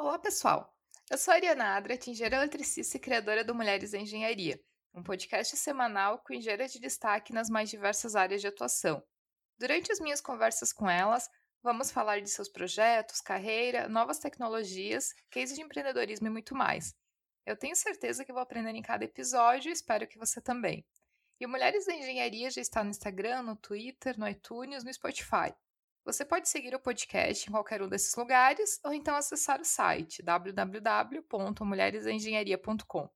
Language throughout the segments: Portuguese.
Olá, pessoal! Eu sou a Ariana Adra, engenheira eletricista e criadora do Mulheres da Engenharia, um podcast semanal com engenheiras de destaque nas mais diversas áreas de atuação. Durante as minhas conversas com elas, vamos falar de seus projetos, carreira, novas tecnologias, cases de empreendedorismo e muito mais. Eu tenho certeza que vou aprender em cada episódio e espero que você também. E o Mulheres da Engenharia já está no Instagram, no Twitter, no iTunes, no Spotify. Você pode seguir o podcast em qualquer um desses lugares ou então acessar o site www.mulheresengenharia.com.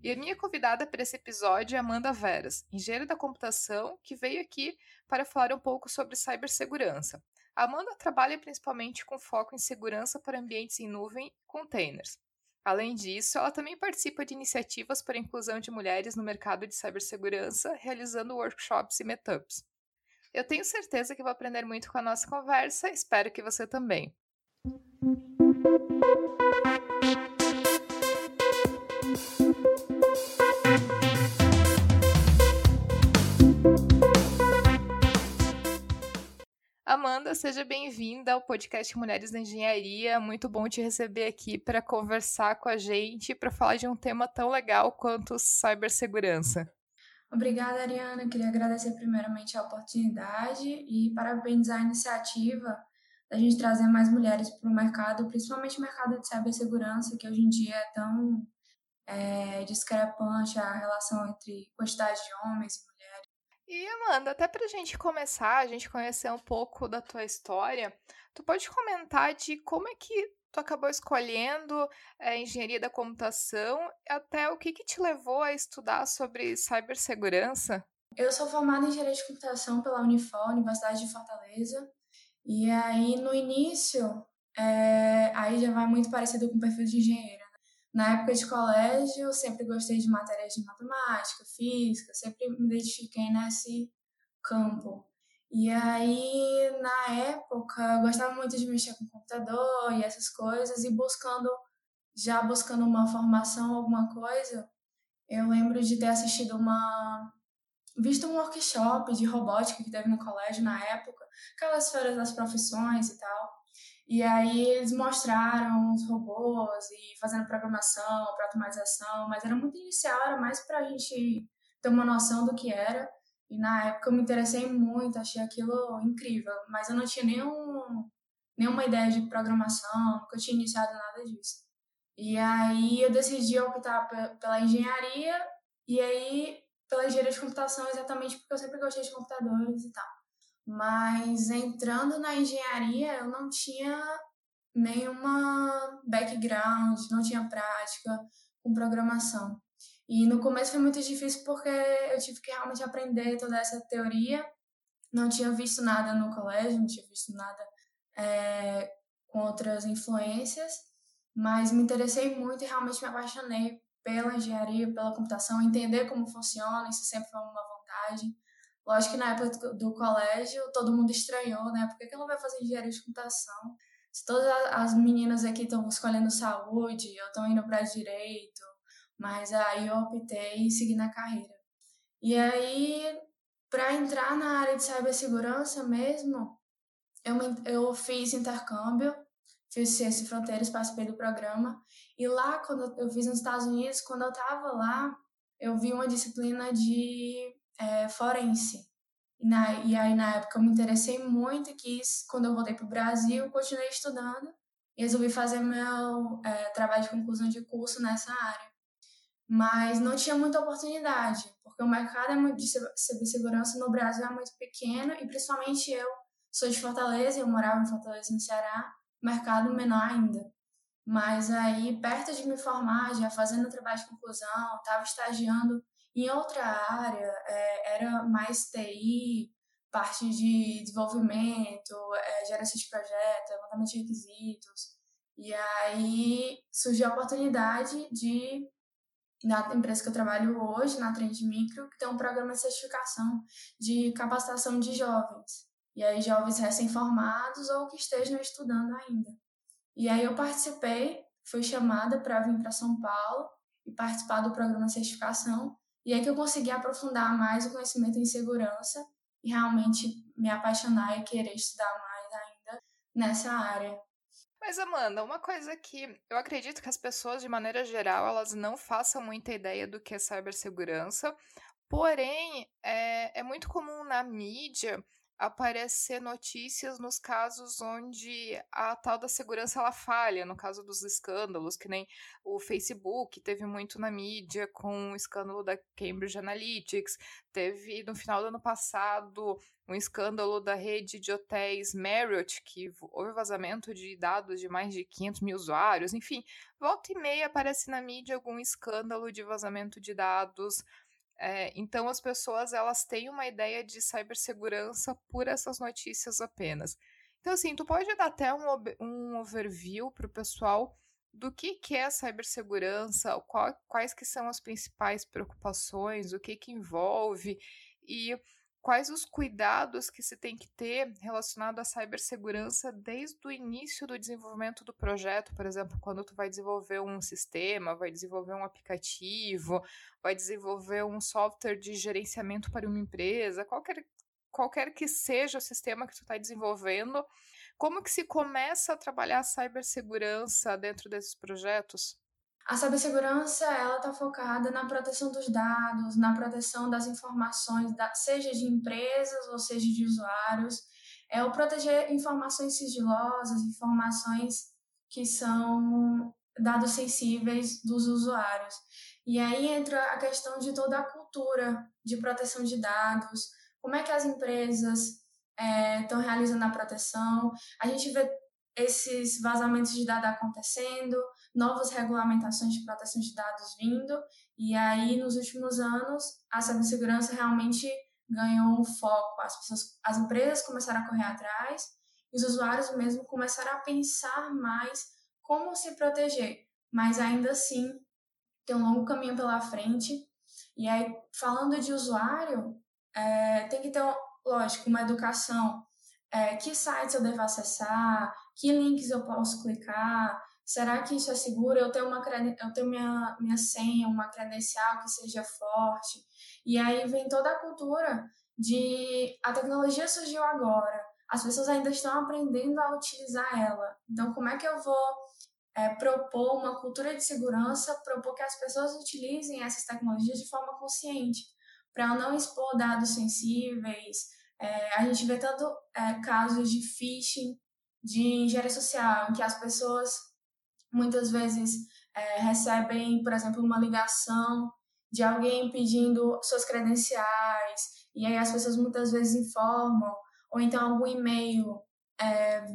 E a minha convidada para esse episódio é Amanda Veras, engenheira da computação, que veio aqui para falar um pouco sobre cibersegurança. A Amanda trabalha principalmente com foco em segurança para ambientes em nuvem e containers. Além disso, ela também participa de iniciativas para a inclusão de mulheres no mercado de cibersegurança, realizando workshops e meetups. Eu tenho certeza que vou aprender muito com a nossa conversa, espero que você também. Amanda, seja bem-vinda ao podcast Mulheres da Engenharia. Muito bom te receber aqui para conversar com a gente, para falar de um tema tão legal quanto cibersegurança. Obrigada, Ariana. Queria agradecer primeiramente a oportunidade e parabenizar a iniciativa da gente trazer mais mulheres para o mercado, principalmente o mercado de cibersegurança, que hoje em dia é tão é, discrepante a relação entre quantidade de homens e mulheres e Amanda, até para a gente começar, a gente conhecer um pouco da tua história, tu pode comentar de como é que tu acabou escolhendo eh, engenharia da computação, até o que, que te levou a estudar sobre cibersegurança? Eu sou formada em engenharia de computação pela Unifor, Universidade de Fortaleza, e aí no início, é, aí já vai muito parecido com o perfil de engenheira. Na época de colégio, eu sempre gostei de matérias de matemática, física, sempre me identifiquei nesse campo. E aí, na época, eu gostava muito de mexer com computador e essas coisas, e buscando, já buscando uma formação, alguma coisa, eu lembro de ter assistido uma. visto um workshop de robótica que teve no colégio na época, aquelas feiras das profissões e tal. E aí eles mostraram os robôs e fazendo programação para automatização, mas era muito inicial, era mais para a gente ter uma noção do que era. E na época eu me interessei muito, achei aquilo incrível, mas eu não tinha nenhum, nenhuma ideia de programação, nunca tinha iniciado nada disso. E aí eu decidi optar pela engenharia e aí pela engenharia de computação exatamente porque eu sempre gostei de computadores e tal. Mas entrando na engenharia, eu não tinha nenhuma background, não tinha prática com programação. E no começo foi muito difícil porque eu tive que realmente aprender toda essa teoria. Não tinha visto nada no colégio, não tinha visto nada é, com outras influências, mas me interessei muito e realmente me apaixonei pela engenharia, pela computação, entender como funciona, isso sempre foi uma vontade. Lógico que na época do colégio todo mundo estranhou, né? Por que, ela vai fazer engenharia de computação? Se todas as meninas aqui estão escolhendo saúde, eu estou indo para direito, mas aí eu optei em seguir na carreira. E aí, para entrar na área de cibersegurança mesmo, eu, eu fiz intercâmbio, fiz Ciência e Fronteiras, participei do programa. E lá, quando eu fiz nos Estados Unidos, quando eu estava lá, eu vi uma disciplina de é, forense. E, na, e aí, na época, eu me interessei muito e quis, quando eu voltei para o Brasil, continuei estudando e resolvi fazer meu é, trabalho de conclusão de curso nessa área. Mas não tinha muita oportunidade, porque o mercado é de cibersegurança no Brasil é muito pequeno e principalmente eu sou de Fortaleza, eu morava em Fortaleza, no Ceará, mercado menor ainda. Mas aí, perto de me formar, já fazendo trabalho de conclusão, estava estagiando em outra área, é, era mais TI, parte de desenvolvimento, é, geração de projetos, levantamento de requisitos. E aí surgiu a oportunidade de, na empresa que eu trabalho hoje, na Trend Micro, que tem um programa de certificação de capacitação de jovens. E aí, jovens recém-formados ou que estejam estudando ainda. E aí, eu participei, fui chamada para vir para São Paulo e participar do programa de certificação. E é que eu consegui aprofundar mais o conhecimento em segurança e realmente me apaixonar e querer estudar mais ainda nessa área. Mas, Amanda, uma coisa que eu acredito que as pessoas, de maneira geral, elas não façam muita ideia do que é cibersegurança, porém, é, é muito comum na mídia aparecer notícias nos casos onde a tal da segurança ela falha, no caso dos escândalos, que nem o Facebook teve muito na mídia com o escândalo da Cambridge Analytics, teve no final do ano passado um escândalo da rede de hotéis Marriott, que houve vazamento de dados de mais de 500 mil usuários, enfim, volta e meia aparece na mídia algum escândalo de vazamento de dados é, então as pessoas elas têm uma ideia de cibersegurança por essas notícias apenas. Então assim, tu pode dar até um, um overview para o pessoal do que, que é cibersegurança, qual, quais que são as principais preocupações, o que, que envolve e quais os cuidados que se tem que ter relacionado à cibersegurança desde o início do desenvolvimento do projeto, por exemplo, quando tu vai desenvolver um sistema, vai desenvolver um aplicativo, vai desenvolver um software de gerenciamento para uma empresa, qualquer, qualquer que seja o sistema que tu está desenvolvendo, como que se começa a trabalhar a cibersegurança dentro desses projetos? A cibersegurança ela está focada na proteção dos dados, na proteção das informações, seja de empresas ou seja de usuários. É o proteger informações sigilosas, informações que são dados sensíveis dos usuários. E aí entra a questão de toda a cultura de proteção de dados, como é que as empresas estão é, realizando a proteção. A gente vê esses vazamentos de dados acontecendo, novas regulamentações de proteção de dados vindo, e aí nos últimos anos a cibersegurança realmente ganhou um foco, as pessoas, as empresas começaram a correr atrás, e os usuários mesmo começaram a pensar mais como se proteger, mas ainda assim tem um longo caminho pela frente. E aí, falando de usuário, é, tem que ter, lógico, uma educação. É, que sites eu devo acessar, que links eu posso clicar, será que isso é seguro? Eu tenho, uma, eu tenho minha, minha senha, uma credencial que seja forte. E aí vem toda a cultura de a tecnologia surgiu agora, as pessoas ainda estão aprendendo a utilizar ela. Então, como é que eu vou é, propor uma cultura de segurança, propor que as pessoas utilizem essas tecnologias de forma consciente, para não expor dados sensíveis? É, a gente vê tanto é, casos de phishing, de engenharia social, em que as pessoas muitas vezes é, recebem, por exemplo, uma ligação de alguém pedindo suas credenciais, e aí as pessoas muitas vezes informam, ou então algum e-mail, é,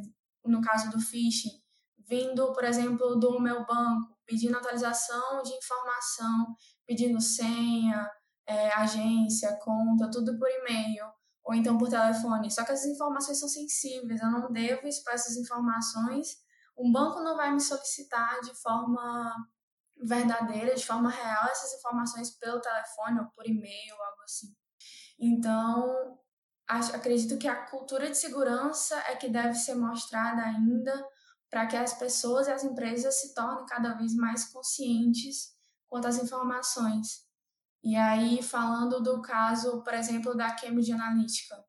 no caso do phishing, vindo, por exemplo, do meu banco, pedindo atualização de informação, pedindo senha, é, agência, conta, tudo por e-mail ou então por telefone. Só que as informações são sensíveis, eu não devo expor essas informações. Um banco não vai me solicitar de forma verdadeira, de forma real, essas informações pelo telefone ou por e-mail, algo assim. Então, acho, acredito que a cultura de segurança é que deve ser mostrada ainda para que as pessoas e as empresas se tornem cada vez mais conscientes quanto às informações. E aí, falando do caso, por exemplo, da Cambridge Analytica,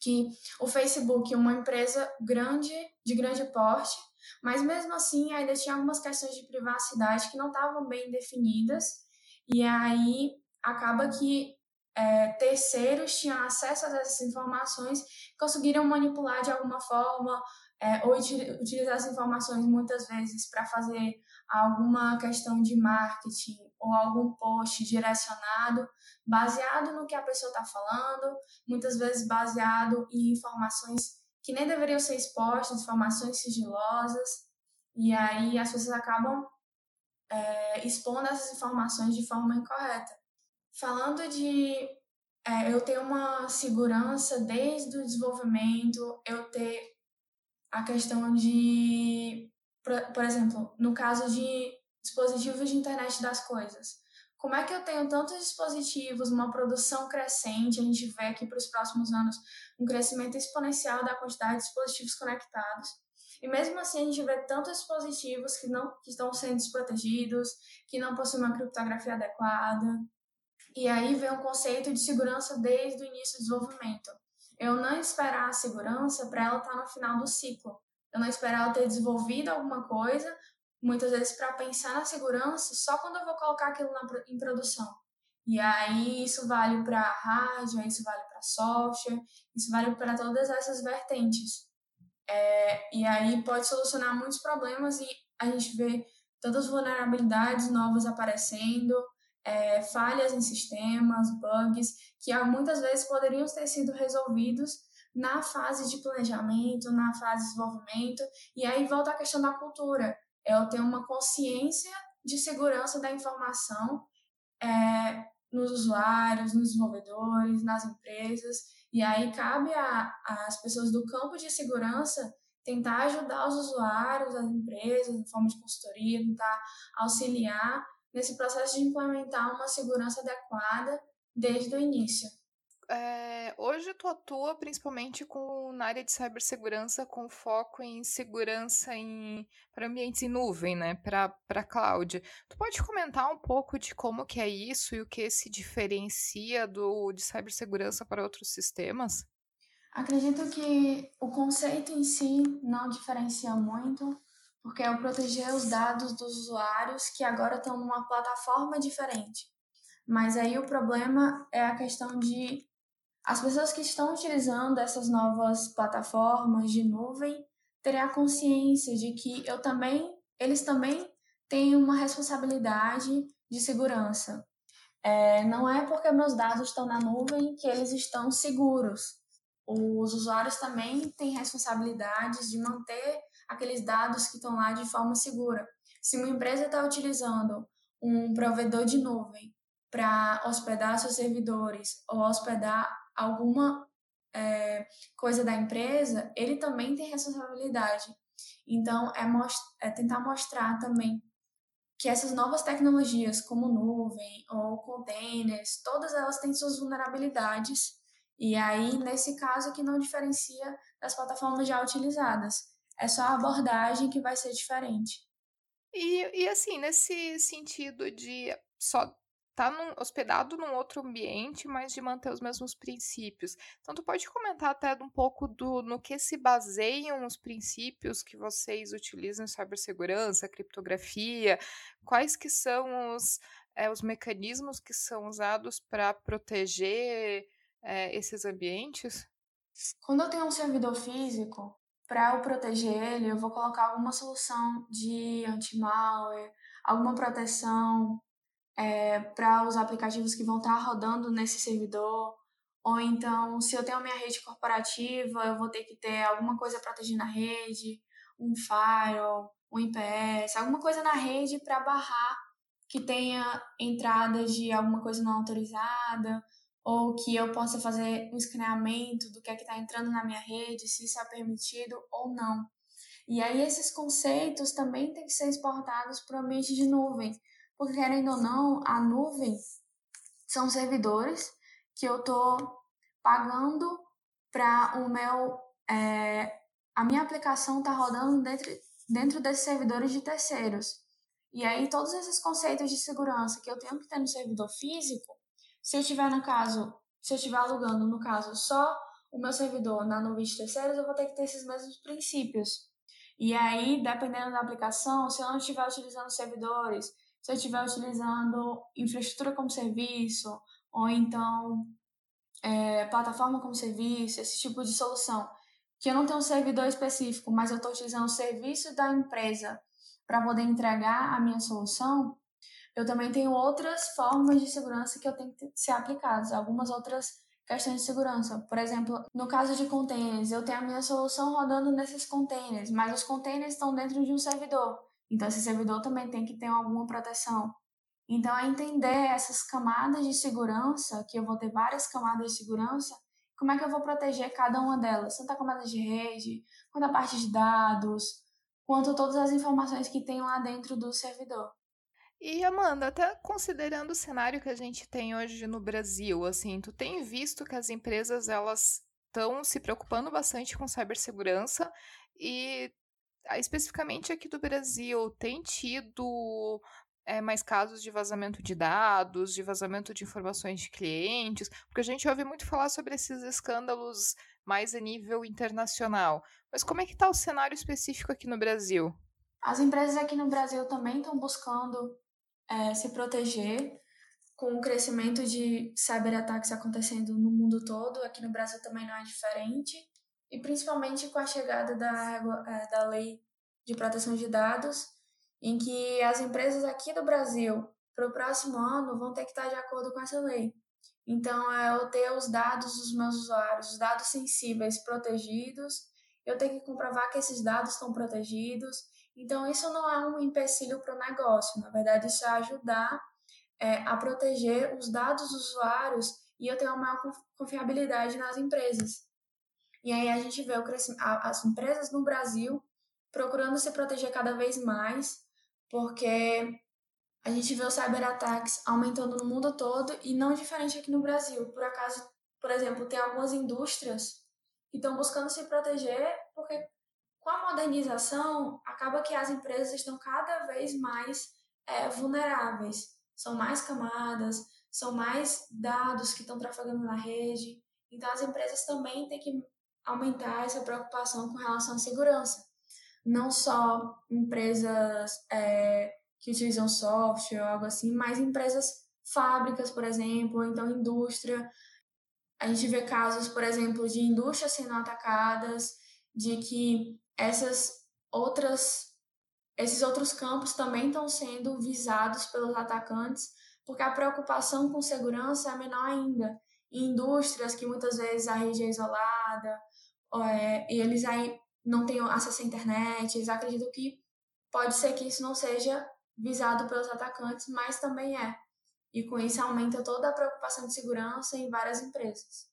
que o Facebook uma empresa grande, de grande porte, mas mesmo assim ainda tinha algumas questões de privacidade que não estavam bem definidas, e aí acaba que é, terceiros tinham acesso a essas informações, conseguiram manipular de alguma forma é, ou utilizar as informações muitas vezes para fazer alguma questão de marketing ou algum post direcionado baseado no que a pessoa está falando, muitas vezes baseado em informações que nem deveriam ser expostas, informações sigilosas, e aí as pessoas acabam é, expondo essas informações de forma incorreta. Falando de é, eu ter uma segurança desde o desenvolvimento, eu ter a questão de, por, por exemplo, no caso de dispositivos de internet das coisas. Como é que eu tenho tantos dispositivos, uma produção crescente, a gente vê aqui para os próximos anos um crescimento exponencial da quantidade de dispositivos conectados. E mesmo assim a gente vê tantos dispositivos que não que estão sendo desprotegidos, que não possuem uma criptografia adequada. E aí vem o conceito de segurança desde o início do desenvolvimento. Eu não esperar a segurança para ela estar tá no final do ciclo, eu não esperava ter desenvolvido alguma coisa, muitas vezes para pensar na segurança só quando eu vou colocar aquilo na, em produção. E aí isso vale para hardware, isso vale para software, isso vale para todas essas vertentes. É, e aí pode solucionar muitos problemas e a gente vê tantas vulnerabilidades novas aparecendo, é, falhas em sistemas, bugs, que muitas vezes poderiam ter sido resolvidos na fase de planejamento, na fase de desenvolvimento, e aí volta a questão da cultura. É eu ter uma consciência de segurança da informação é, nos usuários, nos desenvolvedores, nas empresas, e aí cabe às pessoas do campo de segurança tentar ajudar os usuários, as empresas, em forma de consultoria, tentar auxiliar nesse processo de implementar uma segurança adequada desde o início. É, hoje tu atua principalmente com, na área de cibersegurança com foco em segurança em, para ambientes em nuvem, né, para cloud. Tu pode comentar um pouco de como que é isso e o que se diferencia do de cibersegurança para outros sistemas? Acredito que o conceito em si não diferencia muito, porque é o proteger os dados dos usuários que agora estão numa plataforma diferente. Mas aí o problema é a questão de as pessoas que estão utilizando essas novas plataformas de nuvem terem a consciência de que eu também, eles também têm uma responsabilidade de segurança. É, não é porque meus dados estão na nuvem que eles estão seguros. Os usuários também têm responsabilidades de manter aqueles dados que estão lá de forma segura. Se uma empresa está utilizando um provedor de nuvem para hospedar seus servidores ou hospedar alguma é, coisa da empresa, ele também tem responsabilidade. Então, é, most é tentar mostrar também que essas novas tecnologias, como nuvem ou containers, todas elas têm suas vulnerabilidades. E aí, nesse caso, que não diferencia das plataformas já utilizadas. É só a abordagem que vai ser diferente. E, e assim, nesse sentido de só tá num, hospedado num outro ambiente, mas de manter os mesmos princípios. Então, tu pode comentar até um pouco do no que se baseiam os princípios que vocês utilizam em cibersegurança, criptografia, quais que são os, é, os mecanismos que são usados para proteger é, esses ambientes? Quando eu tenho um servidor físico, para eu proteger ele, eu vou colocar alguma solução de anti-malware, alguma proteção é, para os aplicativos que vão estar tá rodando nesse servidor. Ou então, se eu tenho a minha rede corporativa, eu vou ter que ter alguma coisa protegendo a rede, um firewall, um IPS, alguma coisa na rede para barrar que tenha entrada de alguma coisa não autorizada, ou que eu possa fazer um escaneamento do que é que está entrando na minha rede, se isso é permitido ou não. E aí esses conceitos também têm que ser exportados para o ambiente de nuvem, porque querendo ou não, a nuvem são servidores que eu estou pagando para o meu. É, a minha aplicação está rodando dentro, dentro desses servidores de terceiros. E aí, todos esses conceitos de segurança que eu tenho que ter no servidor físico, se eu tiver no caso, se eu estiver alugando, no caso, só o meu servidor na nuvem de terceiros, eu vou ter que ter esses mesmos princípios. E aí, dependendo da aplicação, se eu não estiver utilizando servidores, se eu estiver utilizando infraestrutura como serviço, ou então é, plataforma como serviço, esse tipo de solução, que eu não tenho um servidor específico, mas eu estou utilizando o serviço da empresa para poder entregar a minha solução, eu também tenho outras formas de segurança que eu tenho que ser aplicadas, algumas outras questões de segurança. Por exemplo, no caso de containers, eu tenho a minha solução rodando nesses containers, mas os containers estão dentro de um servidor. Então, esse servidor também tem que ter alguma proteção. Então, é entender essas camadas de segurança, que eu vou ter várias camadas de segurança, como é que eu vou proteger cada uma delas, tanto a camada de rede, quanto a parte de dados, quanto todas as informações que tem lá dentro do servidor. E Amanda, até considerando o cenário que a gente tem hoje no Brasil, assim, tu tem visto que as empresas elas estão se preocupando bastante com cibersegurança e especificamente aqui do Brasil, tem tido é, mais casos de vazamento de dados, de vazamento de informações de clientes, porque a gente ouve muito falar sobre esses escândalos mais a nível internacional. Mas como é que está o cenário específico aqui no Brasil? As empresas aqui no Brasil também estão buscando é, se proteger com o crescimento de cyberataques acontecendo no mundo todo, aqui no Brasil também não é diferente, e principalmente com a chegada da, é, da lei de proteção de dados, em que as empresas aqui do Brasil, para o próximo ano, vão ter que estar de acordo com essa lei. Então, é eu ter os dados dos meus usuários, os dados sensíveis protegidos, eu tenho que comprovar que esses dados estão protegidos, então, isso não é um empecilho para o negócio, na verdade, isso é ajudar é, a proteger os dados dos usuários e eu tenho uma maior confiabilidade nas empresas. E aí a gente vê o as empresas no Brasil procurando se proteger cada vez mais, porque a gente vê os cyberataques aumentando no mundo todo e não diferente aqui no Brasil. Por acaso, por exemplo, tem algumas indústrias que estão buscando se proteger porque com a modernização, acaba que as empresas estão cada vez mais é, vulneráveis. São mais camadas, são mais dados que estão trafegando na rede. Então, as empresas também têm que aumentar essa preocupação com relação à segurança. Não só empresas é, que utilizam software ou algo assim, mas empresas fábricas, por exemplo, ou então indústria. A gente vê casos, por exemplo, de indústrias sendo atacadas, de que essas outras esses outros campos também estão sendo visados pelos atacantes, porque a preocupação com segurança é menor ainda. Em indústrias que muitas vezes a rede é isolada, é, e eles aí não têm acesso à internet, eles acreditam que pode ser que isso não seja visado pelos atacantes, mas também é. E com isso aumenta toda a preocupação de segurança em várias empresas.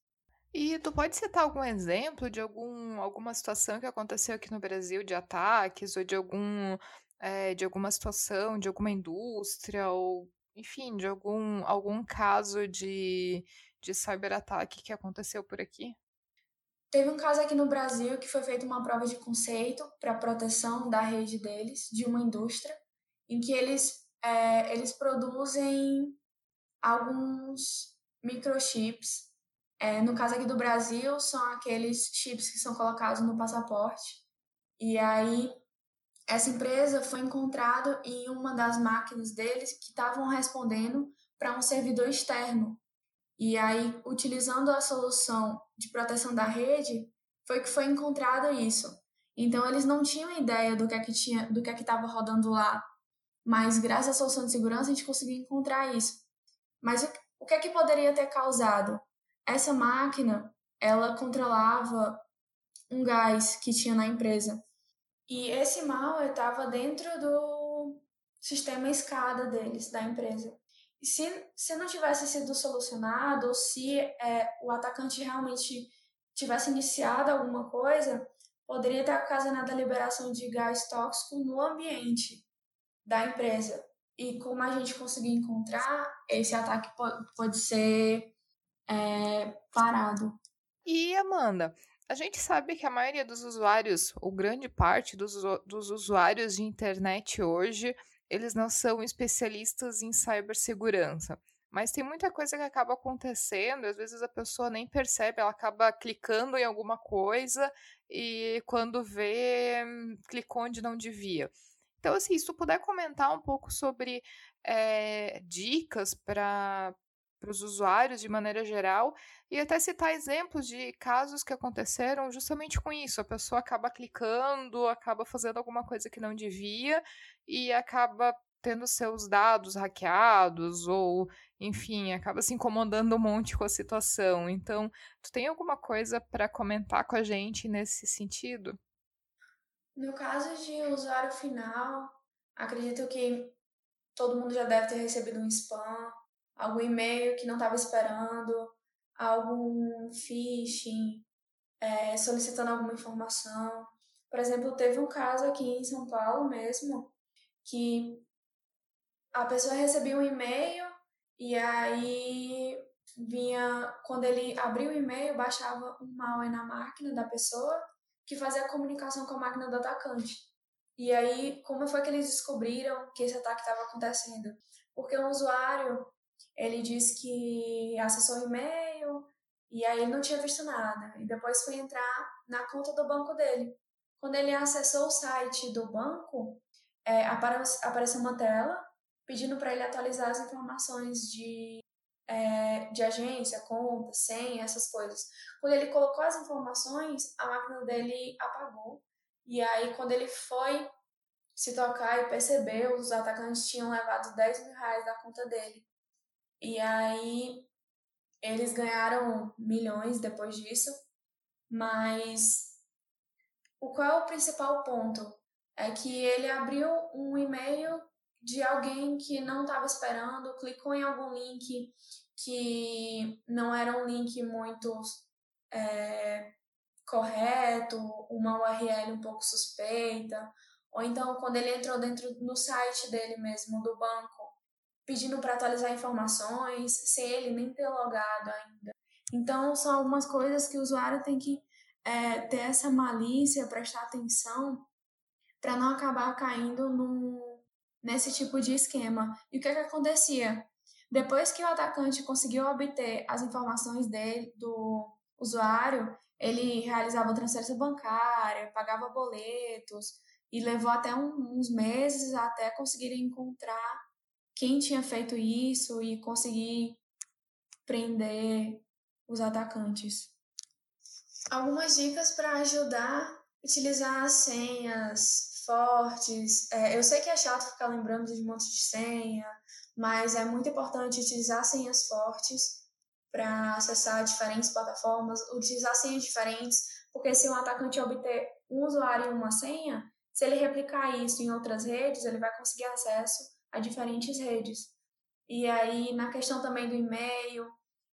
E tu pode citar algum exemplo de algum, alguma situação que aconteceu aqui no Brasil de ataques ou de algum é, de alguma situação, de alguma indústria ou enfim, de algum, algum caso de, de cyberataque que aconteceu por aqui? Teve um caso aqui no Brasil que foi feita uma prova de conceito para proteção da rede deles, de uma indústria, em que eles, é, eles produzem alguns microchips é, no caso aqui do Brasil, são aqueles chips que são colocados no passaporte. E aí, essa empresa foi encontrada em uma das máquinas deles que estavam respondendo para um servidor externo. E aí, utilizando a solução de proteção da rede, foi que foi encontrado isso. Então, eles não tinham ideia do que é que tinha, do que é que estava rodando lá. Mas graças à solução de segurança, a gente conseguiu encontrar isso. Mas o, que é que poderia ter causado? Essa máquina, ela controlava um gás que tinha na empresa. E esse malware estava dentro do sistema escada deles, da empresa. Se, se não tivesse sido solucionado, ou se é, o atacante realmente tivesse iniciado alguma coisa, poderia ter ocasionado a liberação de gás tóxico no ambiente da empresa. E como a gente conseguiu encontrar, esse ataque pode, pode ser é, parado. E Amanda, a gente sabe que a maioria dos usuários, ou grande parte dos, dos usuários de internet hoje, eles não são especialistas em cibersegurança. Mas tem muita coisa que acaba acontecendo, às vezes a pessoa nem percebe, ela acaba clicando em alguma coisa e quando vê, clicou onde não devia. Então, assim, se tu puder comentar um pouco sobre é, dicas para para os usuários de maneira geral e até citar exemplos de casos que aconteceram justamente com isso. A pessoa acaba clicando, acaba fazendo alguma coisa que não devia e acaba tendo seus dados hackeados ou, enfim, acaba se incomodando um monte com a situação. Então, tu tem alguma coisa para comentar com a gente nesse sentido? No caso de usuário final, acredito que todo mundo já deve ter recebido um spam algum e-mail que não estava esperando, algum phishing, é, solicitando alguma informação. Por exemplo, teve um caso aqui em São Paulo mesmo que a pessoa recebia um e-mail e aí vinha, quando ele abria o e-mail, baixava um malware na máquina da pessoa que fazia a comunicação com a máquina do atacante. E aí, como foi que eles descobriram que esse ataque estava acontecendo? Porque um usuário ele diz que acessou o e-mail E aí ele não tinha visto nada. E depois foi entrar na conta do banco dele. Quando ele acessou o site do banco, é, apareceu uma tela pedindo para ele atualizar as informações de, é, de agência, conta, senha, essas coisas. Quando ele colocou as informações, a máquina dele apagou. E aí, quando ele foi se tocar e percebeu, os atacantes tinham levado 10 mil reais da conta dele. E aí, eles ganharam milhões depois disso, mas o qual é o principal ponto? É que ele abriu um e-mail de alguém que não estava esperando, clicou em algum link que não era um link muito é, correto, uma URL um pouco suspeita, ou então quando ele entrou dentro no site dele mesmo do banco, pedindo para atualizar informações, sem ele nem ter logado ainda. Então são algumas coisas que o usuário tem que é, ter essa malícia, prestar atenção para não acabar caindo no, nesse tipo de esquema. E o que, que acontecia? Depois que o atacante conseguiu obter as informações dele, do usuário, ele realizava transferência bancária, pagava boletos e levou até um, uns meses até conseguir encontrar quem tinha feito isso e conseguir prender os atacantes. Algumas dicas para ajudar utilizar as senhas fortes. É, eu sei que é chato ficar lembrando de um monte de senha, mas é muito importante utilizar senhas fortes para acessar diferentes plataformas, utilizar senhas diferentes, porque se um atacante obter um usuário e uma senha, se ele replicar isso em outras redes, ele vai conseguir acesso a diferentes redes. E aí, na questão também do e-mail,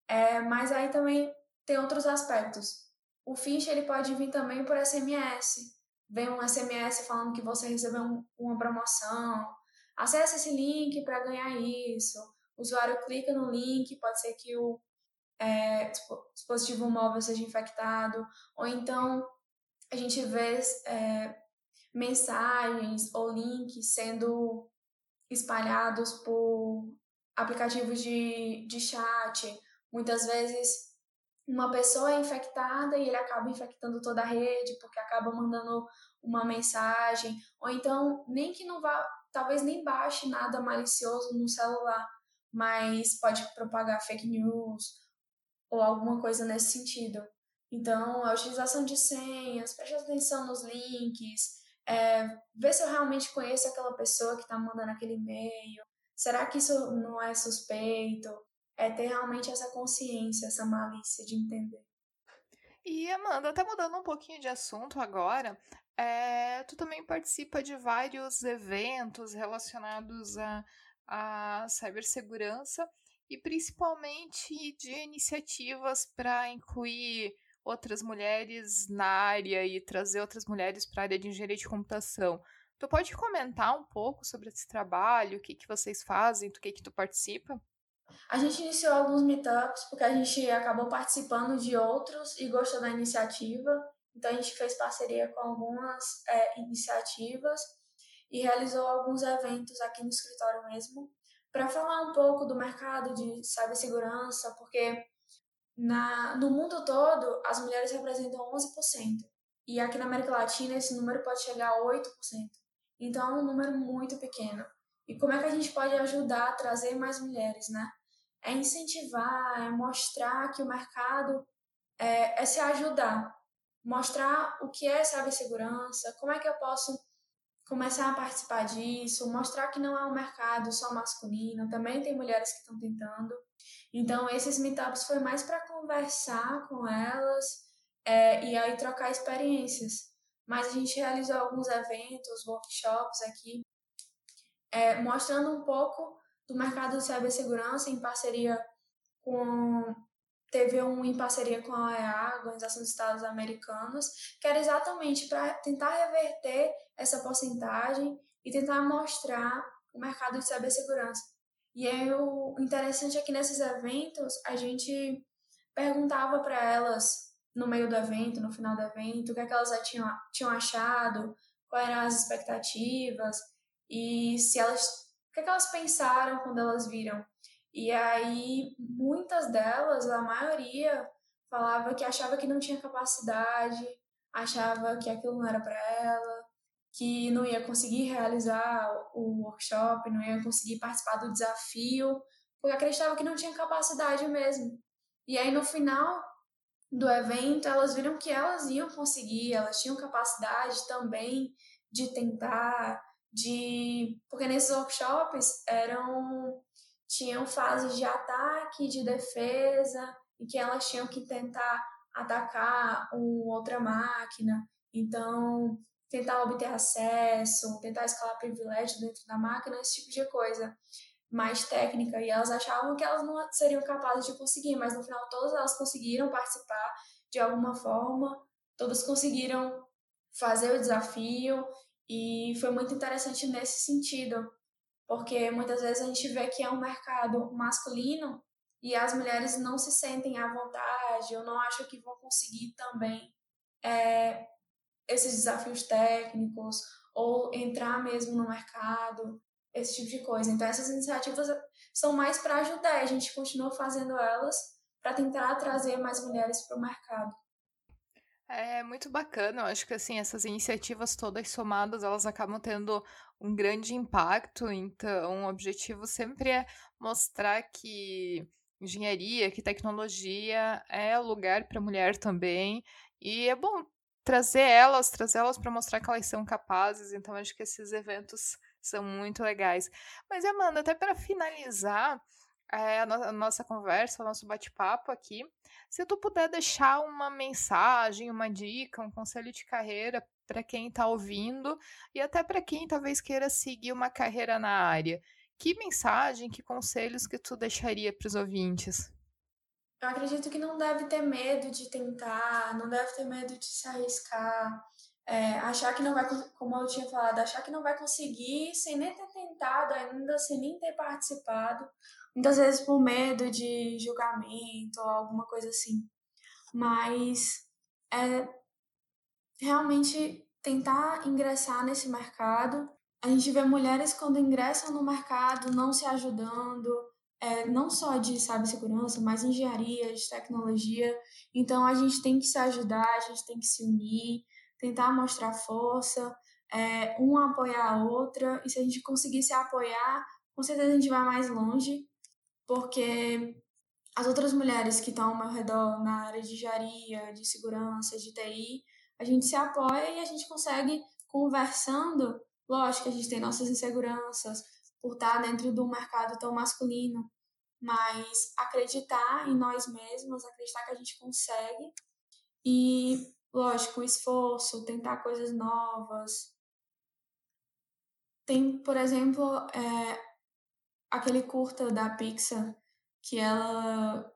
é, mas aí também tem outros aspectos. O phishing ele pode vir também por SMS. Vem um SMS falando que você recebeu um, uma promoção. Acesse esse link para ganhar isso. O usuário clica no link, pode ser que o é, dispositivo móvel seja infectado. Ou então a gente vê é, mensagens ou links sendo espalhados por aplicativos de, de chat. Muitas vezes uma pessoa é infectada e ele acaba infectando toda a rede porque acaba mandando uma mensagem, ou então nem que não vá, talvez nem baixe nada malicioso no celular, mas pode propagar fake news ou alguma coisa nesse sentido. Então, a utilização de senhas, preste atenção nos links, é, ver se eu realmente conheço aquela pessoa que está mandando aquele e-mail, será que isso não é suspeito? é ter realmente essa consciência, essa malícia de entender. E Amanda, até mudando um pouquinho de assunto agora, é, tu também participa de vários eventos relacionados a, a cibersegurança e principalmente de iniciativas para incluir outras mulheres na área e trazer outras mulheres para a área de engenharia de computação. Tu pode comentar um pouco sobre esse trabalho, o que, que vocês fazem, do que, que tu participa? A gente iniciou alguns meetups porque a gente acabou participando de outros e gostou da iniciativa. Então a gente fez parceria com algumas é, iniciativas e realizou alguns eventos aqui no escritório mesmo para falar um pouco do mercado de cibersegurança, porque na, no mundo todo as mulheres representam 11%. E aqui na América Latina esse número pode chegar a 8%. Então é um número muito pequeno. E como é que a gente pode ajudar a trazer mais mulheres, né? É incentivar, é mostrar que o mercado é, é se ajudar, mostrar o que é cibersegurança, como é que eu posso começar a participar disso, mostrar que não é um mercado só masculino, também tem mulheres que estão tentando. Então, esses meetups foi mais para conversar com elas é, e aí trocar experiências. Mas a gente realizou alguns eventos, workshops aqui é, mostrando um pouco do mercado de cibersegurança em parceria com teve um em parceria com a OEA, Organização dos Estados Americanos, que era exatamente para tentar reverter essa porcentagem e tentar mostrar o mercado de cibersegurança. E aí o interessante é que nesses eventos a gente perguntava para elas no meio do evento, no final do evento, o que, é que elas já tinham, tinham achado, quais eram as expectativas, e se elas o que, é que elas pensaram quando elas viram. E aí muitas delas, a maioria, falava que achava que não tinha capacidade, achava que aquilo não era para ela, que não ia conseguir realizar o workshop, não ia conseguir participar do desafio, porque acreditava que não tinha capacidade mesmo. E aí no final do evento, elas viram que elas iam conseguir, elas tinham capacidade também de tentar, de porque nesses workshops eram tinham fases de ataque, de defesa, e que elas tinham que tentar atacar uma outra máquina. Então, tentar obter acesso, tentar escalar privilégio dentro da máquina, esse tipo de coisa mais técnica. E elas achavam que elas não seriam capazes de conseguir, mas no final todas elas conseguiram participar de alguma forma, todas conseguiram fazer o desafio e foi muito interessante nesse sentido, porque muitas vezes a gente vê que é um mercado masculino e as mulheres não se sentem à vontade ou não acham que vão conseguir também é, esses desafios técnicos ou entrar mesmo no mercado, esse tipo de coisa. Então, essas iniciativas são mais para ajudar, a gente continua fazendo elas para tentar trazer mais mulheres para o mercado. É muito bacana, eu acho que assim, essas iniciativas todas somadas, elas acabam tendo um grande impacto, então o objetivo sempre é mostrar que engenharia, que tecnologia é lugar para mulher também. E é bom trazer elas, trazer elas para mostrar que elas são capazes. Então acho que esses eventos são muito legais. Mas Amanda, até para finalizar é, a, no a nossa conversa, o nosso bate-papo aqui, se tu puder deixar uma mensagem, uma dica, um conselho de carreira para quem está ouvindo e até para quem talvez queira seguir uma carreira na área. Que mensagem, que conselhos que tu deixaria para os ouvintes? Eu acredito que não deve ter medo de tentar, não deve ter medo de se arriscar, é, achar que não vai, como eu tinha falado, achar que não vai conseguir sem nem ter tentado ainda, sem nem ter participado, muitas vezes por medo de julgamento ou alguma coisa assim. Mas é realmente tentar ingressar nesse mercado a gente vê mulheres quando ingressam no mercado não se ajudando, é, não só de cibersegurança, mas engenharia, de tecnologia. Então a gente tem que se ajudar, a gente tem que se unir, tentar mostrar força, é, uma apoiar a outra. E se a gente conseguir se apoiar, com certeza a gente vai mais longe, porque as outras mulheres que estão ao meu redor na área de engenharia, de segurança, de TI, a gente se apoia e a gente consegue conversando Lógico que a gente tem nossas inseguranças por estar dentro de um mercado tão masculino, mas acreditar em nós mesmos, acreditar que a gente consegue e, lógico, o esforço, tentar coisas novas. Tem, por exemplo, é, aquele curta da Pixar que ela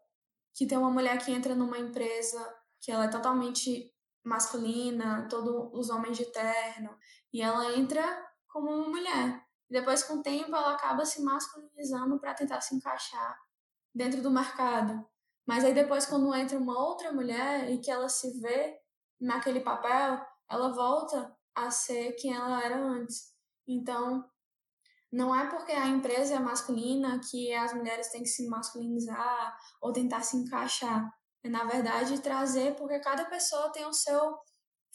que tem uma mulher que entra numa empresa que ela é totalmente masculina, todos os homens de terno, e ela entra como uma mulher. Depois, com o tempo, ela acaba se masculinizando para tentar se encaixar dentro do mercado. Mas aí depois, quando entra uma outra mulher e que ela se vê naquele papel, ela volta a ser quem ela era antes. Então, não é porque a empresa é masculina que as mulheres têm que se masculinizar ou tentar se encaixar. É, na verdade, trazer, porque cada pessoa tem o seu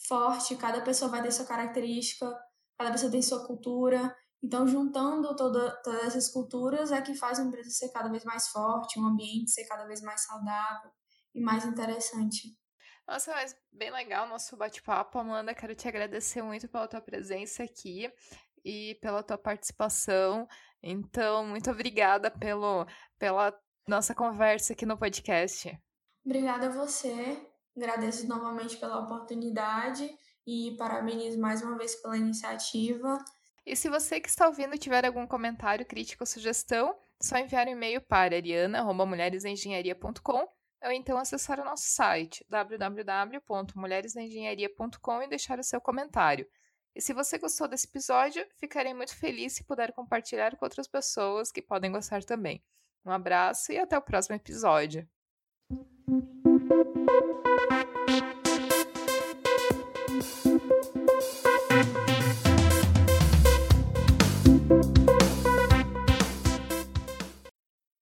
forte, cada pessoa vai ter sua característica, cada pessoa tem sua cultura. Então, juntando toda, todas essas culturas é que faz a empresa ser cada vez mais forte, um ambiente ser cada vez mais saudável e mais interessante. Nossa, mas bem legal o nosso bate-papo, Amanda. Quero te agradecer muito pela tua presença aqui e pela tua participação. Então, muito obrigada pelo, pela nossa conversa aqui no podcast. Obrigada a você. Agradeço novamente pela oportunidade e parabenizo mais uma vez pela iniciativa. E se você que está ouvindo tiver algum comentário, crítica ou sugestão, é só enviar um e-mail para ariana.mulheresengenharia.com ou então acessar o nosso site www.mulheresengenharia.com e deixar o seu comentário. E se você gostou desse episódio, ficarei muito feliz se puder compartilhar com outras pessoas que podem gostar também. Um abraço e até o próximo episódio.